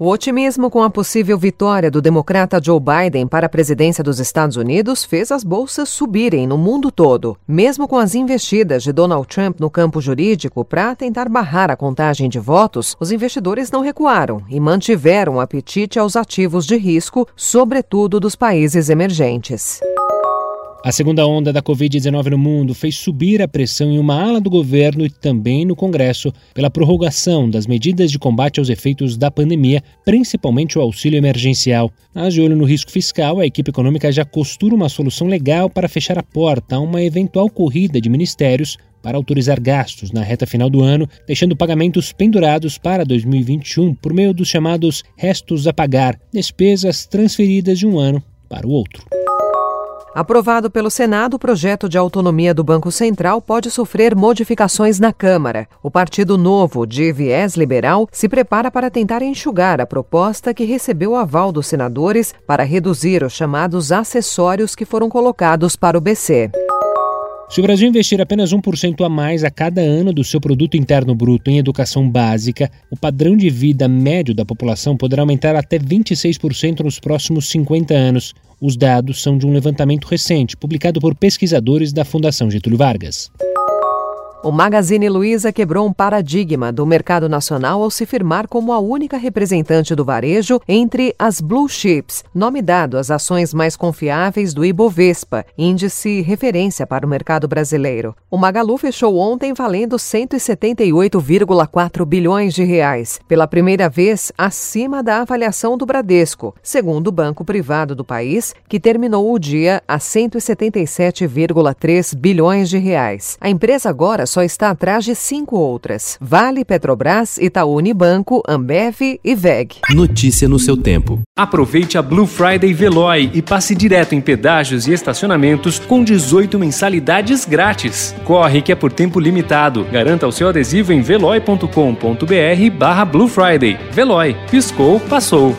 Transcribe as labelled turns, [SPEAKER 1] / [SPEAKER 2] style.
[SPEAKER 1] O otimismo com a possível vitória do democrata Joe Biden para a presidência dos Estados Unidos fez as bolsas subirem no mundo todo, mesmo com as investidas de Donald Trump no campo jurídico para tentar barrar a contagem de votos. Os investidores não recuaram e mantiveram o apetite aos ativos de risco, sobretudo dos países emergentes.
[SPEAKER 2] A segunda onda da Covid-19 no mundo fez subir a pressão em uma ala do governo e também no Congresso pela prorrogação das medidas de combate aos efeitos da pandemia, principalmente o auxílio emergencial. Mas de olho no risco fiscal, a equipe econômica já costura uma solução legal para fechar a porta a uma eventual corrida de ministérios para autorizar gastos na reta final do ano, deixando pagamentos pendurados para 2021 por meio dos chamados restos a pagar, despesas transferidas de um ano para o outro.
[SPEAKER 1] Aprovado pelo Senado, o projeto de autonomia do Banco Central pode sofrer modificações na Câmara. O Partido Novo, de viés liberal, se prepara para tentar enxugar a proposta que recebeu o aval dos senadores para reduzir os chamados acessórios que foram colocados para o BC.
[SPEAKER 2] Se o Brasil investir apenas 1% a mais a cada ano do seu produto interno bruto em educação básica, o padrão de vida médio da população poderá aumentar até 26% nos próximos 50 anos. Os dados são de um levantamento recente, publicado por pesquisadores da Fundação Getúlio Vargas.
[SPEAKER 1] O Magazine Luiza quebrou um paradigma do mercado nacional ao se firmar como a única representante do varejo entre as blue chips, nome dado às ações mais confiáveis do Ibovespa, índice referência para o mercado brasileiro. O Magalu fechou ontem valendo 178,4 bilhões de reais, pela primeira vez acima da avaliação do Bradesco, segundo o banco privado do país, que terminou o dia a 177,3 bilhões de reais. A empresa agora só está atrás de cinco outras: Vale, Petrobras, Itaú Unibanco, Ambev e VEG.
[SPEAKER 3] Notícia no seu tempo.
[SPEAKER 4] Aproveite a Blue Friday Veloy e passe direto em pedágios e estacionamentos com 18 mensalidades grátis. Corre que é por tempo limitado. Garanta o seu adesivo em veloy.com.br barra Blue Friday. Veloy. Piscou, passou.